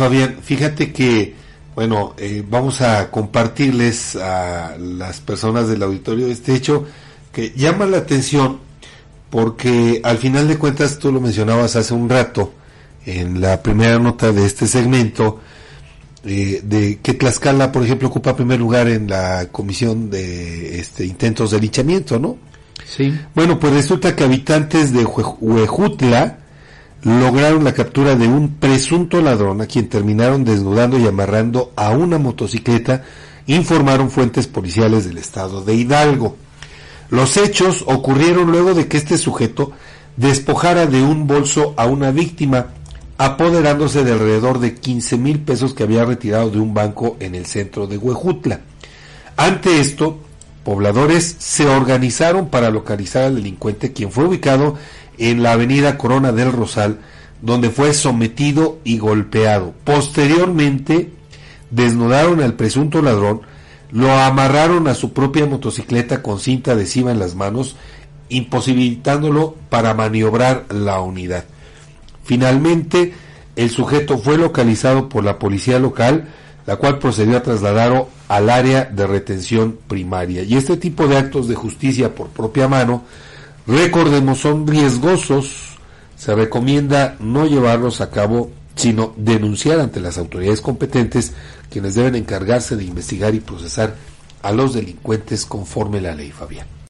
Fabián. Fíjate que, bueno, eh, vamos a compartirles a las personas del auditorio este hecho que llama la atención porque al final de cuentas tú lo mencionabas hace un rato en la primera nota de este segmento eh, de que Tlaxcala, por ejemplo, ocupa primer lugar en la comisión de este, intentos de linchamiento, ¿no? Sí. Bueno, pues resulta que habitantes de Huejutla lograron la captura de un presunto ladrón a quien terminaron desnudando y amarrando a una motocicleta, informaron fuentes policiales del estado de Hidalgo. Los hechos ocurrieron luego de que este sujeto despojara de un bolso a una víctima, apoderándose de alrededor de 15 mil pesos que había retirado de un banco en el centro de Huejutla. Ante esto, pobladores se organizaron para localizar al delincuente, quien fue ubicado en la avenida Corona del Rosal, donde fue sometido y golpeado. Posteriormente, desnudaron al presunto ladrón, lo amarraron a su propia motocicleta con cinta adhesiva en las manos, imposibilitándolo para maniobrar la unidad. Finalmente, el sujeto fue localizado por la policía local, la cual procedió a trasladarlo al área de retención primaria. Y este tipo de actos de justicia por propia mano, recordemos, son riesgosos. Se recomienda no llevarlos a cabo, sino denunciar ante las autoridades competentes, quienes deben encargarse de investigar y procesar a los delincuentes conforme la ley, Fabián.